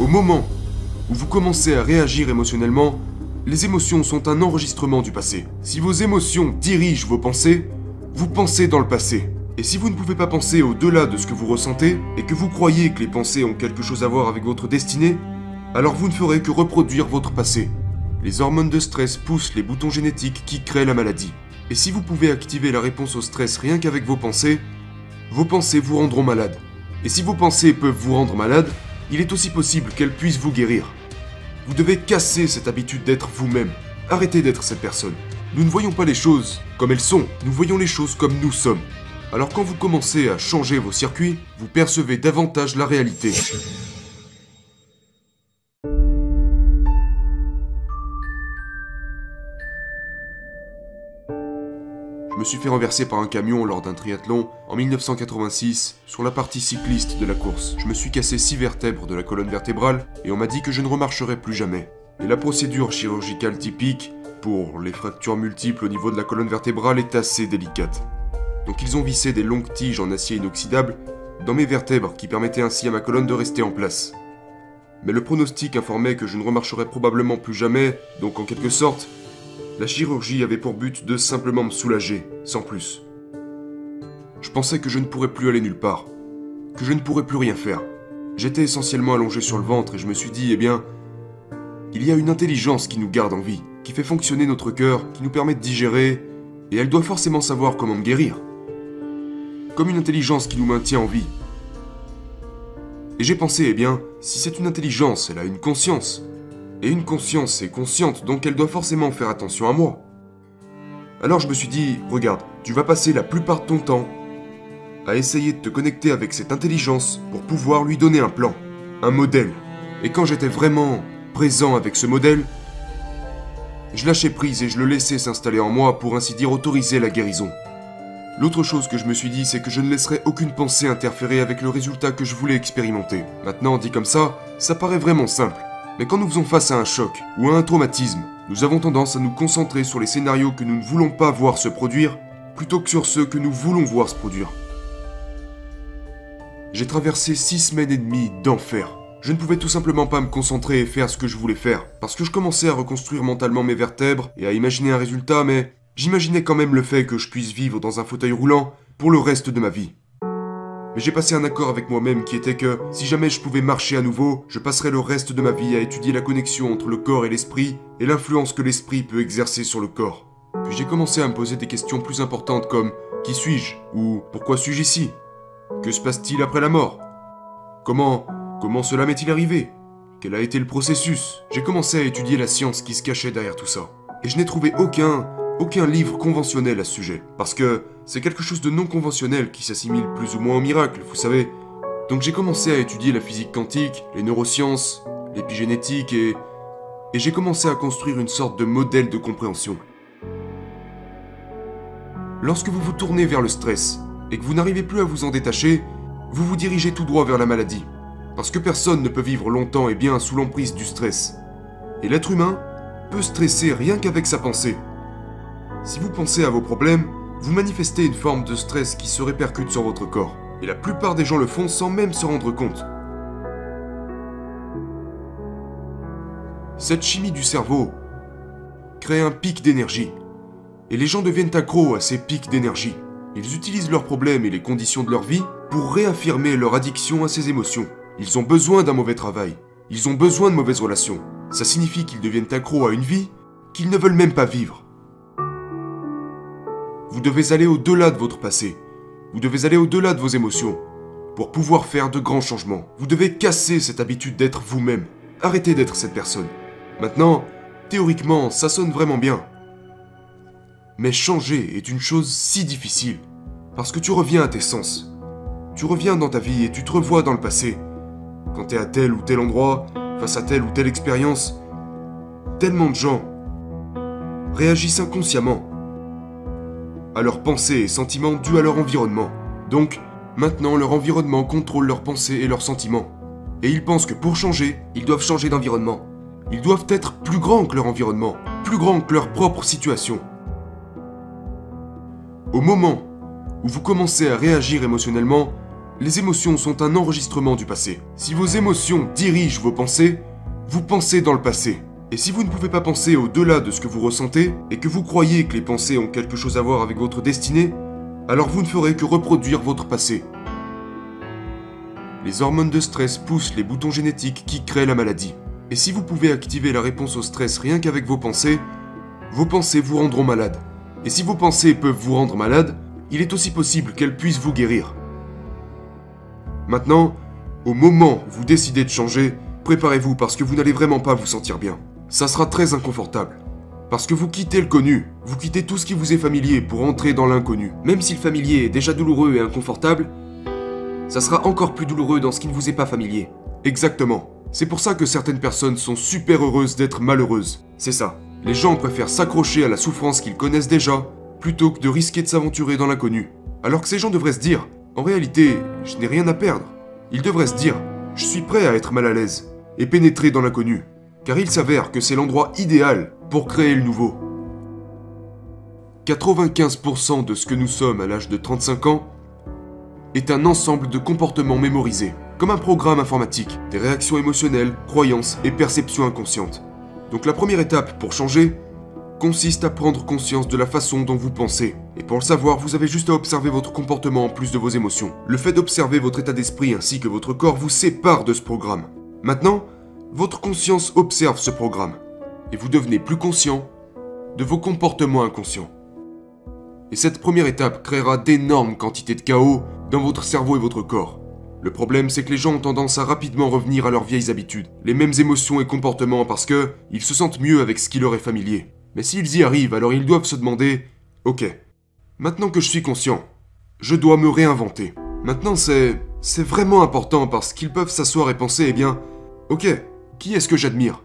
Au moment où vous commencez à réagir émotionnellement, les émotions sont un enregistrement du passé. Si vos émotions dirigent vos pensées, vous pensez dans le passé. Et si vous ne pouvez pas penser au-delà de ce que vous ressentez, et que vous croyez que les pensées ont quelque chose à voir avec votre destinée, alors vous ne ferez que reproduire votre passé. Les hormones de stress poussent les boutons génétiques qui créent la maladie. Et si vous pouvez activer la réponse au stress rien qu'avec vos pensées, vos pensées vous rendront malade. Et si vos pensées peuvent vous rendre malade, il est aussi possible qu'elles puissent vous guérir. Vous devez casser cette habitude d'être vous-même. Arrêtez d'être cette personne. Nous ne voyons pas les choses comme elles sont, nous voyons les choses comme nous sommes. Alors quand vous commencez à changer vos circuits, vous percevez davantage la réalité. Me suis fait renverser par un camion lors d'un triathlon en 1986 sur la partie cycliste de la course. Je me suis cassé six vertèbres de la colonne vertébrale et on m'a dit que je ne remarcherais plus jamais. Et la procédure chirurgicale typique pour les fractures multiples au niveau de la colonne vertébrale est assez délicate. Donc ils ont vissé des longues tiges en acier inoxydable dans mes vertèbres qui permettaient ainsi à ma colonne de rester en place. Mais le pronostic informait que je ne remarcherais probablement plus jamais, donc en quelque sorte, la chirurgie avait pour but de simplement me soulager, sans plus. Je pensais que je ne pourrais plus aller nulle part, que je ne pourrais plus rien faire. J'étais essentiellement allongé sur le ventre et je me suis dit, eh bien, il y a une intelligence qui nous garde en vie, qui fait fonctionner notre cœur, qui nous permet de digérer, et elle doit forcément savoir comment me guérir. Comme une intelligence qui nous maintient en vie. Et j'ai pensé, eh bien, si c'est une intelligence, elle a une conscience. Et une conscience est consciente, donc elle doit forcément faire attention à moi. Alors je me suis dit, regarde, tu vas passer la plupart de ton temps à essayer de te connecter avec cette intelligence pour pouvoir lui donner un plan, un modèle. Et quand j'étais vraiment présent avec ce modèle, je lâchais prise et je le laissais s'installer en moi pour ainsi dire autoriser la guérison. L'autre chose que je me suis dit, c'est que je ne laisserais aucune pensée interférer avec le résultat que je voulais expérimenter. Maintenant, dit comme ça, ça paraît vraiment simple. Mais quand nous faisons face à un choc ou à un traumatisme, nous avons tendance à nous concentrer sur les scénarios que nous ne voulons pas voir se produire, plutôt que sur ceux que nous voulons voir se produire. J'ai traversé six semaines et demie d'enfer. Je ne pouvais tout simplement pas me concentrer et faire ce que je voulais faire, parce que je commençais à reconstruire mentalement mes vertèbres et à imaginer un résultat, mais j'imaginais quand même le fait que je puisse vivre dans un fauteuil roulant pour le reste de ma vie. Mais j'ai passé un accord avec moi-même qui était que, si jamais je pouvais marcher à nouveau, je passerais le reste de ma vie à étudier la connexion entre le corps et l'esprit, et l'influence que l'esprit peut exercer sur le corps. Puis j'ai commencé à me poser des questions plus importantes comme Qui suis-je ou Pourquoi suis-je ici? Que se passe-t-il après la mort? Comment Comment cela m'est-il arrivé? Quel a été le processus? J'ai commencé à étudier la science qui se cachait derrière tout ça. Et je n'ai trouvé aucun aucun livre conventionnel à ce sujet. Parce que c'est quelque chose de non conventionnel qui s'assimile plus ou moins au miracle, vous savez. Donc j'ai commencé à étudier la physique quantique, les neurosciences, l'épigénétique et... Et j'ai commencé à construire une sorte de modèle de compréhension. Lorsque vous vous tournez vers le stress et que vous n'arrivez plus à vous en détacher, vous vous dirigez tout droit vers la maladie. Parce que personne ne peut vivre longtemps et bien sous l'emprise du stress. Et l'être humain peut stresser rien qu'avec sa pensée. Si vous pensez à vos problèmes, vous manifestez une forme de stress qui se répercute sur votre corps. Et la plupart des gens le font sans même se rendre compte. Cette chimie du cerveau crée un pic d'énergie. Et les gens deviennent accros à ces pics d'énergie. Ils utilisent leurs problèmes et les conditions de leur vie pour réaffirmer leur addiction à ces émotions. Ils ont besoin d'un mauvais travail. Ils ont besoin de mauvaises relations. Ça signifie qu'ils deviennent accros à une vie qu'ils ne veulent même pas vivre. Vous devez aller au-delà de votre passé. Vous devez aller au-delà de vos émotions pour pouvoir faire de grands changements. Vous devez casser cette habitude d'être vous-même. Arrêtez d'être cette personne. Maintenant, théoriquement, ça sonne vraiment bien. Mais changer est une chose si difficile. Parce que tu reviens à tes sens. Tu reviens dans ta vie et tu te revois dans le passé. Quand tu es à tel ou tel endroit, face à telle ou telle expérience, tellement de gens réagissent inconsciemment à leurs pensées et sentiments dus à leur environnement. Donc, maintenant leur environnement contrôle leurs pensées et leurs sentiments. Et ils pensent que pour changer, ils doivent changer d'environnement. Ils doivent être plus grands que leur environnement, plus grands que leur propre situation. Au moment où vous commencez à réagir émotionnellement, les émotions sont un enregistrement du passé. Si vos émotions dirigent vos pensées, vous pensez dans le passé. Et si vous ne pouvez pas penser au-delà de ce que vous ressentez, et que vous croyez que les pensées ont quelque chose à voir avec votre destinée, alors vous ne ferez que reproduire votre passé. Les hormones de stress poussent les boutons génétiques qui créent la maladie. Et si vous pouvez activer la réponse au stress rien qu'avec vos pensées, vos pensées vous rendront malade. Et si vos pensées peuvent vous rendre malade, il est aussi possible qu'elles puissent vous guérir. Maintenant, au moment où vous décidez de changer, préparez-vous parce que vous n'allez vraiment pas vous sentir bien. Ça sera très inconfortable. Parce que vous quittez le connu, vous quittez tout ce qui vous est familier pour entrer dans l'inconnu. Même si le familier est déjà douloureux et inconfortable, ça sera encore plus douloureux dans ce qui ne vous est pas familier. Exactement. C'est pour ça que certaines personnes sont super heureuses d'être malheureuses. C'est ça. Les gens préfèrent s'accrocher à la souffrance qu'ils connaissent déjà, plutôt que de risquer de s'aventurer dans l'inconnu. Alors que ces gens devraient se dire, en réalité, je n'ai rien à perdre. Ils devraient se dire, je suis prêt à être mal à l'aise, et pénétrer dans l'inconnu. Car il s'avère que c'est l'endroit idéal pour créer le nouveau. 95% de ce que nous sommes à l'âge de 35 ans est un ensemble de comportements mémorisés, comme un programme informatique, des réactions émotionnelles, croyances et perceptions inconscientes. Donc la première étape pour changer consiste à prendre conscience de la façon dont vous pensez. Et pour le savoir, vous avez juste à observer votre comportement en plus de vos émotions. Le fait d'observer votre état d'esprit ainsi que votre corps vous sépare de ce programme. Maintenant, votre conscience observe ce programme. Et vous devenez plus conscient de vos comportements inconscients. Et cette première étape créera d'énormes quantités de chaos dans votre cerveau et votre corps. Le problème, c'est que les gens ont tendance à rapidement revenir à leurs vieilles habitudes, les mêmes émotions et comportements parce que ils se sentent mieux avec ce qui leur est familier. Mais s'ils y arrivent, alors ils doivent se demander Ok, maintenant que je suis conscient, je dois me réinventer. Maintenant, c'est. C'est vraiment important parce qu'ils peuvent s'asseoir et penser Eh bien, ok, qui est-ce que j'admire?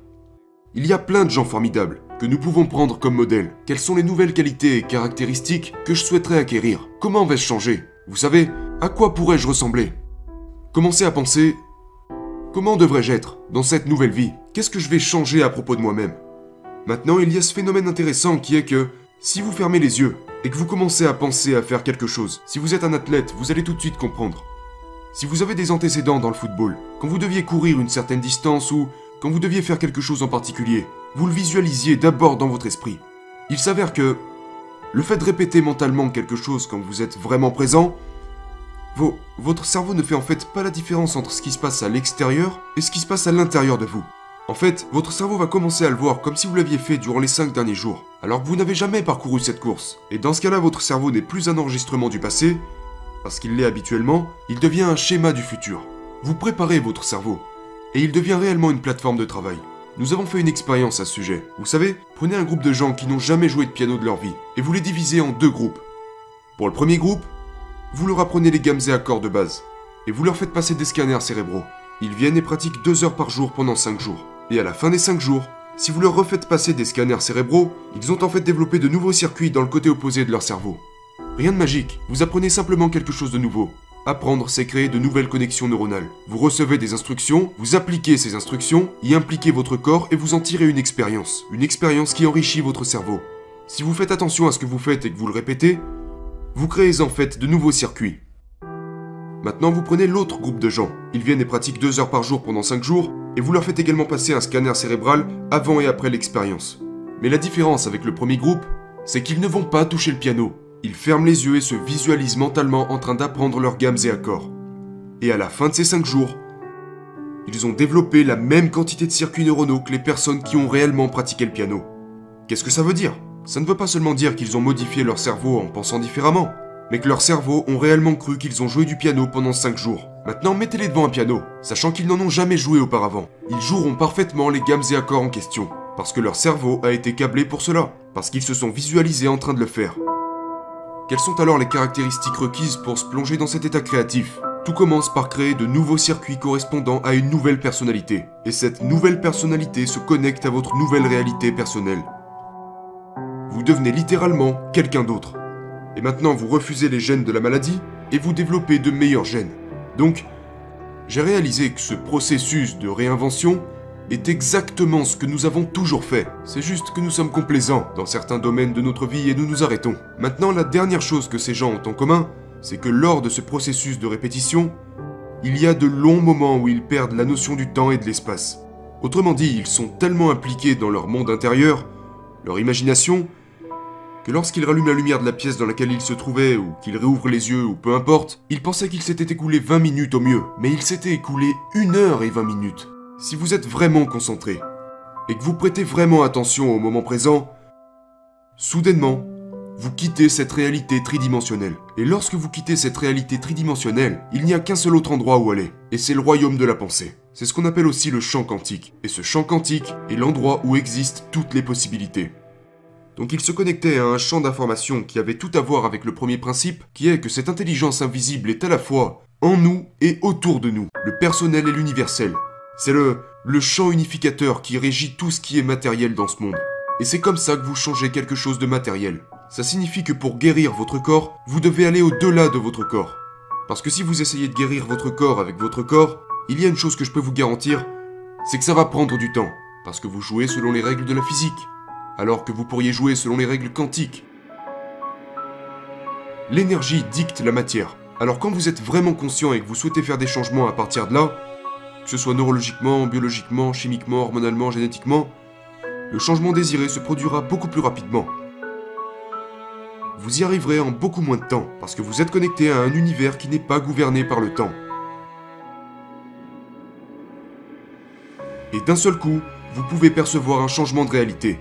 Il y a plein de gens formidables que nous pouvons prendre comme modèle. Quelles sont les nouvelles qualités et caractéristiques que je souhaiterais acquérir? Comment vais-je changer? Vous savez, à quoi pourrais-je ressembler? Commencez à penser Comment devrais-je être dans cette nouvelle vie? Qu'est-ce que je vais changer à propos de moi-même? Maintenant, il y a ce phénomène intéressant qui est que si vous fermez les yeux et que vous commencez à penser à faire quelque chose, si vous êtes un athlète, vous allez tout de suite comprendre. Si vous avez des antécédents dans le football, quand vous deviez courir une certaine distance ou quand vous deviez faire quelque chose en particulier, vous le visualisiez d'abord dans votre esprit. Il s'avère que le fait de répéter mentalement quelque chose quand vous êtes vraiment présent, votre cerveau ne fait en fait pas la différence entre ce qui se passe à l'extérieur et ce qui se passe à l'intérieur de vous. En fait, votre cerveau va commencer à le voir comme si vous l'aviez fait durant les 5 derniers jours, alors que vous n'avez jamais parcouru cette course. Et dans ce cas-là, votre cerveau n'est plus un enregistrement du passé, parce qu'il l'est habituellement, il devient un schéma du futur. Vous préparez votre cerveau, et il devient réellement une plateforme de travail. Nous avons fait une expérience à ce sujet. Vous savez, prenez un groupe de gens qui n'ont jamais joué de piano de leur vie, et vous les divisez en deux groupes. Pour le premier groupe, vous leur apprenez les gammes et accords de base, et vous leur faites passer des scanners cérébraux. Ils viennent et pratiquent deux heures par jour pendant 5 jours. Et à la fin des 5 jours, si vous leur refaites passer des scanners cérébraux, ils ont en fait développé de nouveaux circuits dans le côté opposé de leur cerveau. Rien de magique, vous apprenez simplement quelque chose de nouveau. Apprendre, c'est créer de nouvelles connexions neuronales. Vous recevez des instructions, vous appliquez ces instructions, y impliquez votre corps et vous en tirez une expérience. Une expérience qui enrichit votre cerveau. Si vous faites attention à ce que vous faites et que vous le répétez, vous créez en fait de nouveaux circuits. Maintenant, vous prenez l'autre groupe de gens. Ils viennent et pratiquent deux heures par jour pendant 5 jours, et vous leur faites également passer un scanner cérébral avant et après l'expérience. Mais la différence avec le premier groupe, c'est qu'ils ne vont pas toucher le piano. Ils ferment les yeux et se visualisent mentalement en train d'apprendre leurs gammes et accords. Et à la fin de ces 5 jours, ils ont développé la même quantité de circuits neuronaux que les personnes qui ont réellement pratiqué le piano. Qu'est-ce que ça veut dire? Ça ne veut pas seulement dire qu'ils ont modifié leur cerveau en pensant différemment mais que leurs cerveaux ont réellement cru qu'ils ont joué du piano pendant 5 jours. Maintenant, mettez-les devant un piano, sachant qu'ils n'en ont jamais joué auparavant. Ils joueront parfaitement les gammes et accords en question, parce que leur cerveau a été câblé pour cela, parce qu'ils se sont visualisés en train de le faire. Quelles sont alors les caractéristiques requises pour se plonger dans cet état créatif? Tout commence par créer de nouveaux circuits correspondant à une nouvelle personnalité, et cette nouvelle personnalité se connecte à votre nouvelle réalité personnelle. Vous devenez littéralement quelqu'un d'autre. Et maintenant, vous refusez les gènes de la maladie et vous développez de meilleurs gènes. Donc, j'ai réalisé que ce processus de réinvention est exactement ce que nous avons toujours fait. C'est juste que nous sommes complaisants dans certains domaines de notre vie et nous nous arrêtons. Maintenant, la dernière chose que ces gens ont en commun, c'est que lors de ce processus de répétition, il y a de longs moments où ils perdent la notion du temps et de l'espace. Autrement dit, ils sont tellement impliqués dans leur monde intérieur, leur imagination, que lorsqu'ils rallument la lumière de la pièce dans laquelle ils se trouvaient, ou qu'ils réouvrent les yeux, ou peu importe, ils pensaient qu'il s'était écoulé 20 minutes au mieux, mais il s'était écoulé 1 heure et 20 minutes. Si vous êtes vraiment concentré, et que vous prêtez vraiment attention au moment présent, soudainement, vous quittez cette réalité tridimensionnelle. Et lorsque vous quittez cette réalité tridimensionnelle, il n'y a qu'un seul autre endroit où aller, et c'est le royaume de la pensée. C'est ce qu'on appelle aussi le champ quantique. Et ce champ quantique est l'endroit où existent toutes les possibilités. Donc il se connectait à un champ d'information qui avait tout à voir avec le premier principe, qui est que cette intelligence invisible est à la fois en nous et autour de nous, le personnel et l'universel. C'est le, champ unificateur qui régit tout ce qui est matériel dans ce monde. Et c'est comme ça que vous changez quelque chose de matériel. Ça signifie que pour guérir votre corps, vous devez aller au-delà de votre corps. Parce que si vous essayez de guérir votre corps avec votre corps, il y a une chose que je peux vous garantir, c'est que ça va prendre du temps. Parce que vous jouez selon les règles de la physique alors que vous pourriez jouer selon les règles quantiques. L'énergie dicte la matière. Alors quand vous êtes vraiment conscient et que vous souhaitez faire des changements à partir de là, que ce soit neurologiquement, biologiquement, chimiquement, hormonalement, génétiquement, le changement désiré se produira beaucoup plus rapidement. Vous y arriverez en beaucoup moins de temps, parce que vous êtes connecté à un univers qui n'est pas gouverné par le temps. Et d'un seul coup, vous pouvez percevoir un changement de réalité.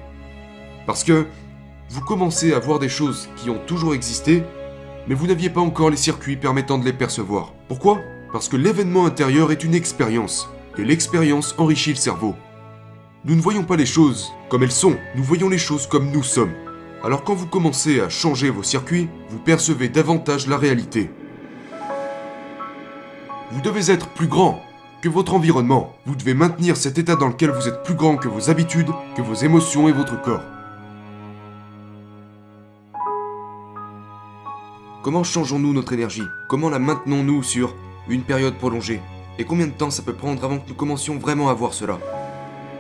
Parce que vous commencez à voir des choses qui ont toujours existé, mais vous n'aviez pas encore les circuits permettant de les percevoir. Pourquoi? Parce que l'événement intérieur est une expérience, et l'expérience enrichit le cerveau. Nous ne voyons pas les choses comme elles sont, nous voyons les choses comme nous sommes. Alors quand vous commencez à changer vos circuits, vous percevez davantage la réalité. Vous devez être plus grand que votre environnement. Vous devez maintenir cet état dans lequel vous êtes plus grand que vos habitudes, que vos émotions et votre corps. Comment changeons-nous notre énergie? Comment la maintenons-nous sur une période prolongée Et combien de temps ça peut prendre avant que nous commencions vraiment à voir cela?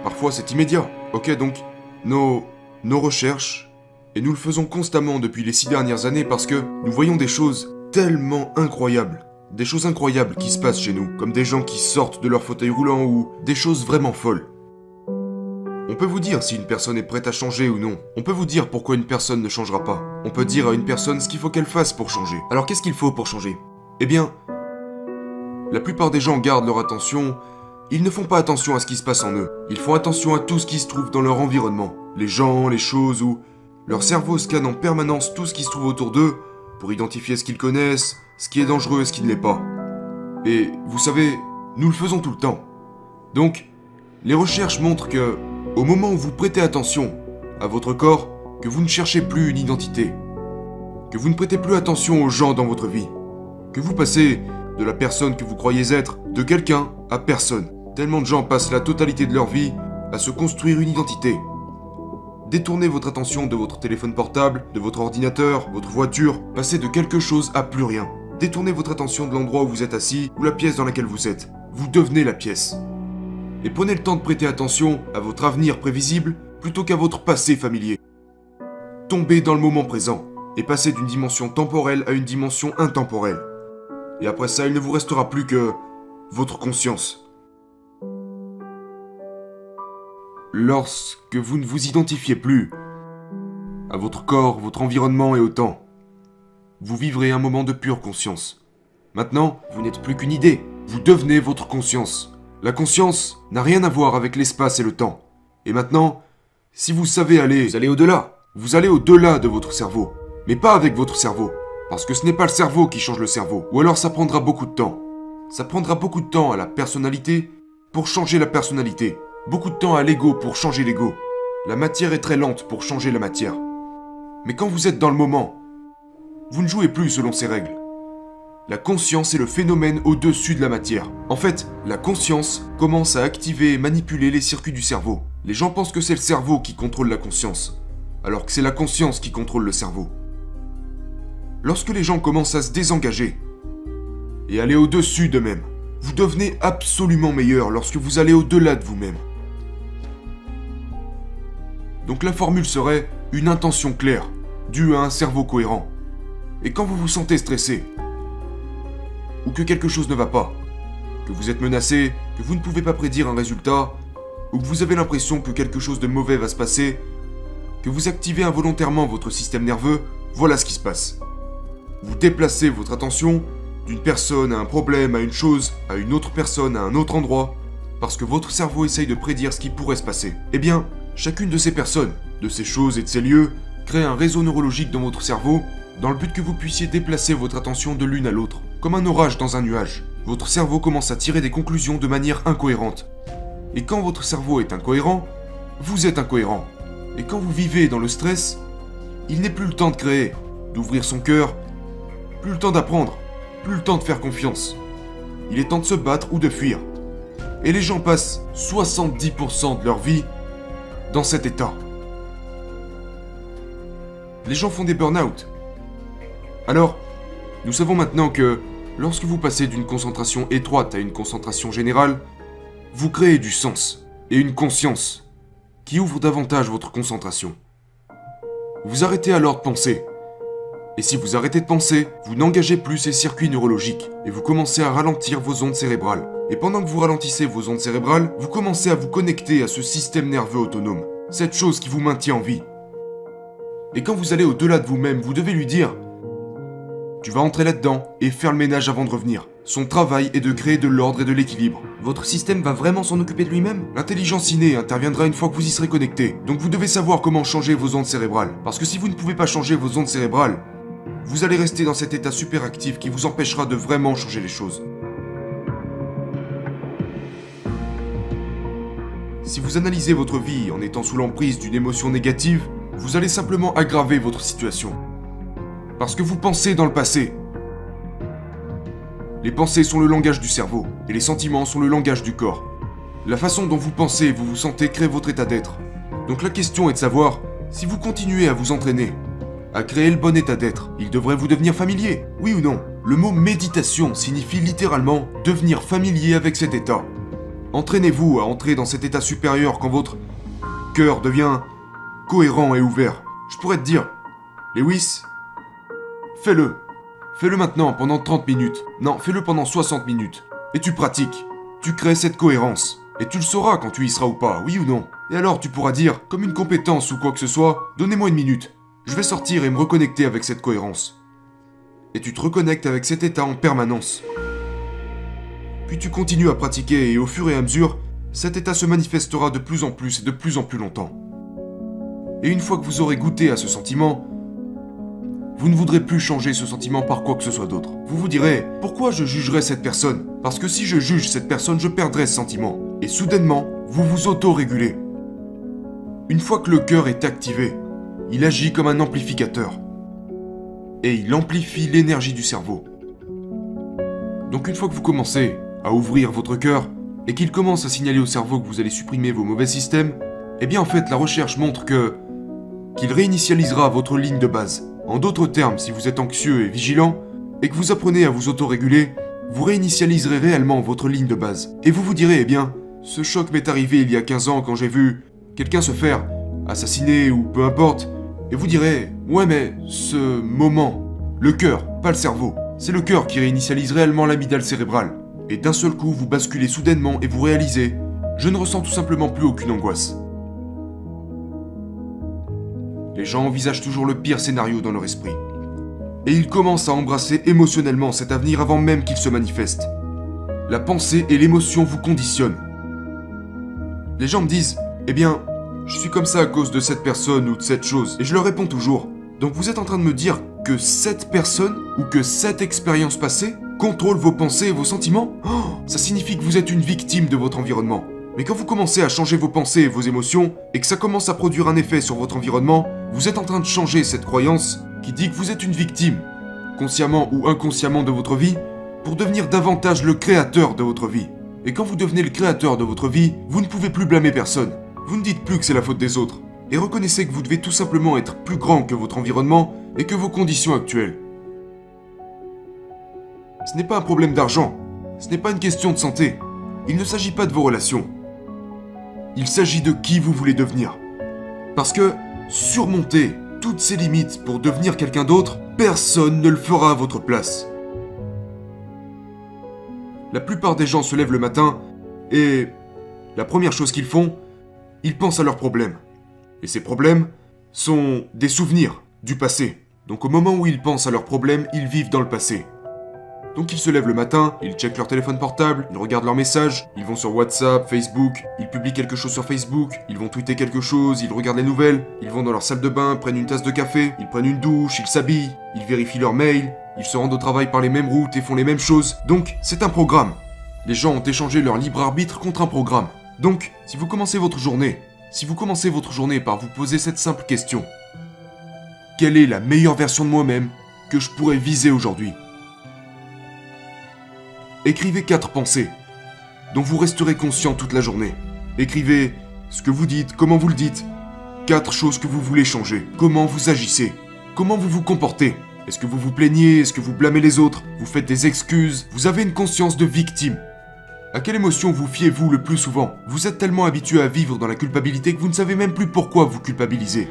Parfois c'est immédiat. Ok donc, nos, nos recherches, et nous le faisons constamment depuis les six dernières années parce que nous voyons des choses tellement incroyables. Des choses incroyables qui se passent chez nous, comme des gens qui sortent de leur fauteuil roulant ou des choses vraiment folles. On peut vous dire si une personne est prête à changer ou non. On peut vous dire pourquoi une personne ne changera pas. On peut dire à une personne ce qu'il faut qu'elle fasse pour changer. Alors qu'est-ce qu'il faut pour changer? Eh bien, la plupart des gens gardent leur attention. Ils ne font pas attention à ce qui se passe en eux. Ils font attention à tout ce qui se trouve dans leur environnement. Les gens, les choses ou... Leur cerveau scanne en permanence tout ce qui se trouve autour d'eux pour identifier ce qu'ils connaissent, ce qui est dangereux et ce qui ne l'est pas. Et vous savez, nous le faisons tout le temps. Donc, les recherches montrent que au moment où vous prêtez attention à votre corps, que vous ne cherchez plus une identité, que vous ne prêtez plus attention aux gens dans votre vie, que vous passez de la personne que vous croyez être, de quelqu'un à personne. Tellement de gens passent la totalité de leur vie à se construire une identité. Détournez votre attention de votre téléphone portable, de votre ordinateur, votre voiture, passez de quelque chose à plus rien. Détournez votre attention de l'endroit où vous êtes assis ou la pièce dans laquelle vous êtes. Vous devenez la pièce et prenez le temps de prêter attention à votre avenir prévisible plutôt qu'à votre passé familier. Tombez dans le moment présent et passez d'une dimension temporelle à une dimension intemporelle. Et après ça, il ne vous restera plus que votre conscience. Lorsque vous ne vous identifiez plus à votre corps, votre environnement et au temps, vous vivrez un moment de pure conscience. Maintenant, vous n'êtes plus qu'une idée, vous devenez votre conscience. La conscience n'a rien à voir avec l'espace et le temps. Et maintenant, si vous savez aller, vous allez au-delà. Vous allez au-delà de votre cerveau. Mais pas avec votre cerveau. Parce que ce n'est pas le cerveau qui change le cerveau. Ou alors ça prendra beaucoup de temps. Ça prendra beaucoup de temps à la personnalité pour changer la personnalité. Beaucoup de temps à l'ego pour changer l'ego. La matière est très lente pour changer la matière. Mais quand vous êtes dans le moment, vous ne jouez plus selon ces règles. La conscience est le phénomène au-dessus de la matière. En fait, la conscience commence à activer et manipuler les circuits du cerveau. Les gens pensent que c'est le cerveau qui contrôle la conscience, alors que c'est la conscience qui contrôle le cerveau. Lorsque les gens commencent à se désengager et aller au-dessus d'eux-mêmes, vous devenez absolument meilleur lorsque vous allez au-delà de vous-même. Donc la formule serait une intention claire, due à un cerveau cohérent. Et quand vous vous sentez stressé, ou que quelque chose ne va pas, que vous êtes menacé, que vous ne pouvez pas prédire un résultat, ou que vous avez l'impression que quelque chose de mauvais va se passer, que vous activez involontairement votre système nerveux, voilà ce qui se passe. Vous déplacez votre attention d'une personne à un problème, à une chose, à une autre personne, à un autre endroit, parce que votre cerveau essaye de prédire ce qui pourrait se passer. Eh bien, chacune de ces personnes, de ces choses et de ces lieux, crée un réseau neurologique dans votre cerveau, dans le but que vous puissiez déplacer votre attention de l'une à l'autre, comme un orage dans un nuage. Votre cerveau commence à tirer des conclusions de manière incohérente. Et quand votre cerveau est incohérent, vous êtes incohérent. Et quand vous vivez dans le stress, il n'est plus le temps de créer, d'ouvrir son cœur, plus le temps d'apprendre, plus le temps de faire confiance. Il est temps de se battre ou de fuir. Et les gens passent 70% de leur vie dans cet état. Les gens font des burn-out. Alors, nous savons maintenant que lorsque vous passez d'une concentration étroite à une concentration générale, vous créez du sens et une conscience qui ouvre davantage votre concentration. Vous arrêtez alors de penser et si vous arrêtez de penser, vous n'engagez plus ces circuits neurologiques et vous commencez à ralentir vos ondes cérébrales. Et pendant que vous ralentissez vos ondes cérébrales, vous commencez à vous connecter à ce système nerveux autonome, cette chose qui vous maintient en vie. Et quand vous allez au-delà de vous-même, vous devez lui dire Tu vas entrer là-dedans et faire le ménage avant de revenir. Son travail est de créer de l'ordre et de l'équilibre. Votre système va vraiment s'en occuper de lui-même? L'intelligence innée interviendra une fois que vous y serez connecté. Donc vous devez savoir comment changer vos ondes cérébrales. Parce que si vous ne pouvez pas changer vos ondes cérébrales, vous allez rester dans cet état super actif qui vous empêchera de vraiment changer les choses. Si vous analysez votre vie en étant sous l'emprise d'une émotion négative, vous allez simplement aggraver votre situation. Parce que vous pensez dans le passé. Les pensées sont le langage du cerveau, et les sentiments sont le langage du corps. La façon dont vous pensez et vous vous sentez crée votre état d'être. Donc la question est de savoir si vous continuez à vous entraîner, à créer le bon état d'être. Il devrait vous devenir familier, oui ou non? Le mot méditation signifie littéralement devenir familier avec cet état. Entraînez-vous à entrer dans cet état supérieur quand votre cœur devient cohérent et ouvert. Je pourrais te dire, Lewis, fais-le. Fais-le maintenant pendant 30 minutes. Non, fais-le pendant 60 minutes. Et tu pratiques. Tu crées cette cohérence. Et tu le sauras quand tu y seras ou pas, oui ou non. Et alors tu pourras dire, comme une compétence ou quoi que ce soit, donnez-moi une minute. Je vais sortir et me reconnecter avec cette cohérence. Et tu te reconnectes avec cet état en permanence. Puis tu continues à pratiquer et au fur et à mesure, cet état se manifestera de plus en plus et de plus en plus longtemps. Et une fois que vous aurez goûté à ce sentiment, vous ne voudrez plus changer ce sentiment par quoi que ce soit d'autre. Vous vous direz, pourquoi je jugerais cette personne? Parce que si je juge cette personne, je perdrai ce sentiment. Et soudainement, vous vous auto-régulez. Une fois que le cœur est activé, il agit comme un amplificateur. Et il amplifie l'énergie du cerveau. Donc une fois que vous commencez à ouvrir votre cœur et qu'il commence à signaler au cerveau que vous allez supprimer vos mauvais systèmes, eh bien en fait la recherche montre que qu'il réinitialisera votre ligne de base. En d'autres termes, si vous êtes anxieux et vigilant et que vous apprenez à vous auto-réguler, vous réinitialiserez réellement votre ligne de base. Et vous vous direz, eh bien, ce choc m'est arrivé il y a 15 ans quand j'ai vu quelqu'un se faire assassiner ou peu importe, et vous direz, ouais mais ce moment, le cœur, pas le cerveau, c'est le cœur qui réinitialise réellement l'amygdale cérébrale. Et d'un seul coup, vous basculez soudainement et vous réalisez, je ne ressens tout simplement plus aucune angoisse. Les gens envisagent toujours le pire scénario dans leur esprit. Et ils commencent à embrasser émotionnellement cet avenir avant même qu'il se manifeste. La pensée et l'émotion vous conditionnent. Les gens me disent, eh bien, je suis comme ça à cause de cette personne ou de cette chose. Et je leur réponds toujours. Donc vous êtes en train de me dire que cette personne ou que cette expérience passée contrôle vos pensées et vos sentiments? Oh, Ça signifie que vous êtes une victime de votre environnement. Mais quand vous commencez à changer vos pensées et vos émotions, et que ça commence à produire un effet sur votre environnement, vous êtes en train de changer cette croyance qui dit que vous êtes une victime, consciemment ou inconsciemment de votre vie, pour devenir davantage le créateur de votre vie. Et quand vous devenez le créateur de votre vie, vous ne pouvez plus blâmer personne. Vous ne dites plus que c'est la faute des autres, et reconnaissez que vous devez tout simplement être plus grand que votre environnement et que vos conditions actuelles. Ce n'est pas un problème d'argent, ce n'est pas une question de santé, il ne s'agit pas de vos relations. Il s'agit de qui vous voulez devenir. Parce que surmonter toutes ces limites pour devenir quelqu'un d'autre, personne ne le fera à votre place. La plupart des gens se lèvent le matin et la première chose qu'ils font, ils pensent à leurs problèmes. Et ces problèmes sont des souvenirs du passé. Donc au moment où ils pensent à leurs problèmes, ils vivent dans le passé. Donc ils se lèvent le matin, ils checkent leur téléphone portable, ils regardent leurs messages, ils vont sur WhatsApp, Facebook, ils publient quelque chose sur Facebook, ils vont tweeter quelque chose, ils regardent les nouvelles, ils vont dans leur salle de bain, prennent une tasse de café, ils prennent une douche, ils s'habillent, ils vérifient leurs mails, ils se rendent au travail par les mêmes routes et font les mêmes choses. Donc c'est un programme. Les gens ont échangé leur libre arbitre contre un programme. Donc, si vous commencez votre journée, si vous commencez votre journée par vous poser cette simple question, quelle est la meilleure version de moi-même que je pourrais viser aujourd'hui? Écrivez quatre pensées dont vous resterez conscient toute la journée. Écrivez ce que vous dites, comment vous le dites, quatre choses que vous voulez changer, comment vous agissez, comment vous vous comportez. Est-ce que vous vous plaignez? Est-ce que vous blâmez les autres? Vous faites des excuses. Vous avez une conscience de victime À quelle émotion vous fiez-vous le plus souvent? Vous êtes tellement habitué à vivre dans la culpabilité que vous ne savez même plus pourquoi vous culpabilisez.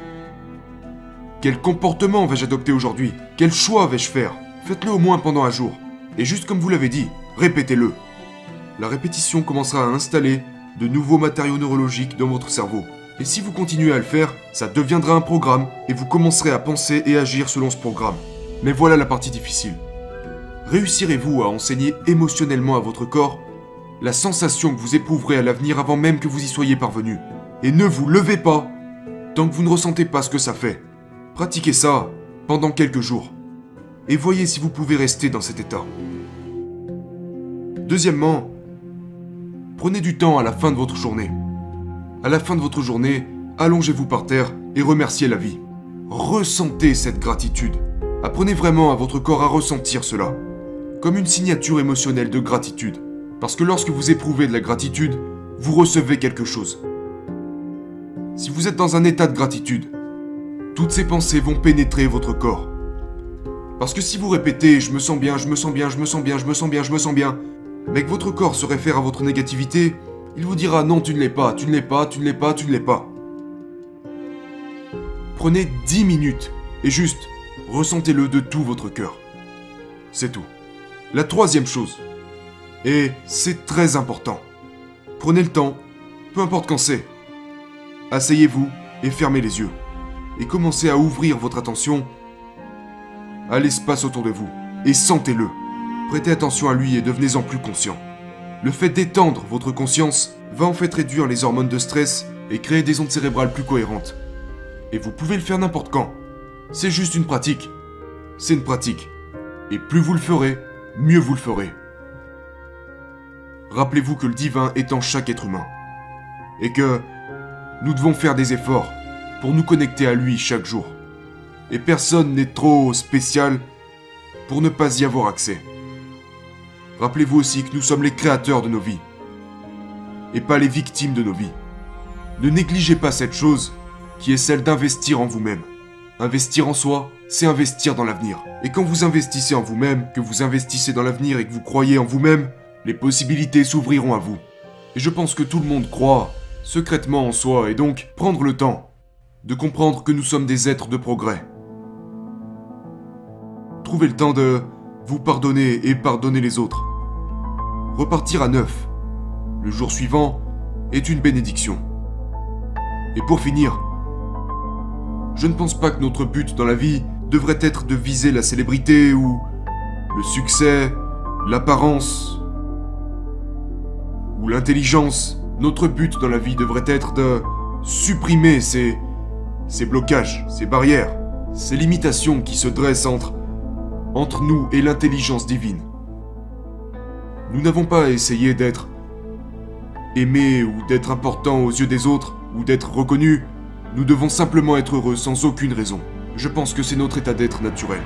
Quel comportement vais-je adopter aujourd'hui? Quel choix vais-je faire? Faites-le au moins pendant un jour. Et juste comme vous l'avez dit, répétez-le. La répétition commencera à installer de nouveaux matériaux neurologiques dans votre cerveau. Et si vous continuez à le faire, ça deviendra un programme et vous commencerez à penser et agir selon ce programme. Mais voilà la partie difficile. Réussirez-vous à enseigner émotionnellement à votre corps la sensation que vous éprouverez à l'avenir avant même que vous y soyez parvenu Et ne vous levez pas tant que vous ne ressentez pas ce que ça fait. Pratiquez ça pendant quelques jours. Et voyez si vous pouvez rester dans cet état. Deuxièmement, prenez du temps à la fin de votre journée. À la fin de votre journée, allongez-vous par terre et remerciez la vie. Ressentez cette gratitude. Apprenez vraiment à votre corps à ressentir cela, comme une signature émotionnelle de gratitude. Parce que lorsque vous éprouvez de la gratitude, vous recevez quelque chose. Si vous êtes dans un état de gratitude, toutes ces pensées vont pénétrer votre corps. Parce que si vous répétez je me sens bien, je me sens bien, je me sens bien, je me sens bien, je me sens bien, mais que votre corps se réfère à votre négativité, il vous dira non, tu ne l'es pas, tu ne l'es pas, tu ne l'es pas, tu ne l'es pas. Prenez 10 minutes et juste ressentez-le de tout votre cœur. C'est tout. La troisième chose, et c'est très important, prenez le temps, peu importe quand c'est. Asseyez-vous et fermez les yeux et commencez à ouvrir votre attention à l'espace autour de vous et sentez-le. Prêtez attention à lui et devenez-en plus conscient. Le fait d'étendre votre conscience va en fait réduire les hormones de stress et créer des ondes cérébrales plus cohérentes. Et vous pouvez le faire n'importe quand. C'est juste une pratique. C'est une pratique. Et plus vous le ferez, mieux vous le ferez. Rappelez-vous que le divin est en chaque être humain. Et que nous devons faire des efforts pour nous connecter à lui chaque jour. Et personne n'est trop spécial pour ne pas y avoir accès. Rappelez-vous aussi que nous sommes les créateurs de nos vies, et pas les victimes de nos vies. Ne négligez pas cette chose qui est celle d'investir en vous-même. Investir en soi, c'est investir dans l'avenir. Et quand vous investissez en vous-même, que vous investissez dans l'avenir et que vous croyez en vous-même, les possibilités s'ouvriront à vous. Et je pense que tout le monde croit secrètement en soi et donc prendre le temps de comprendre que nous sommes des êtres de progrès. Trouvez le temps de vous pardonner et pardonner les autres. Repartir à neuf, le jour suivant, est une bénédiction. Et pour finir, je ne pense pas que notre but dans la vie devrait être de viser la célébrité ou le succès, l'apparence l'intelligence. Notre but dans la vie devrait être de supprimer ces, ces blocages, ces barrières, ces limitations qui se dressent entre, entre nous et l'intelligence divine. Nous n'avons pas à essayer d'être aimé ou d'être important aux yeux des autres ou d'être reconnu. Nous devons simplement être heureux sans aucune raison. Je pense que c'est notre état d'être naturel.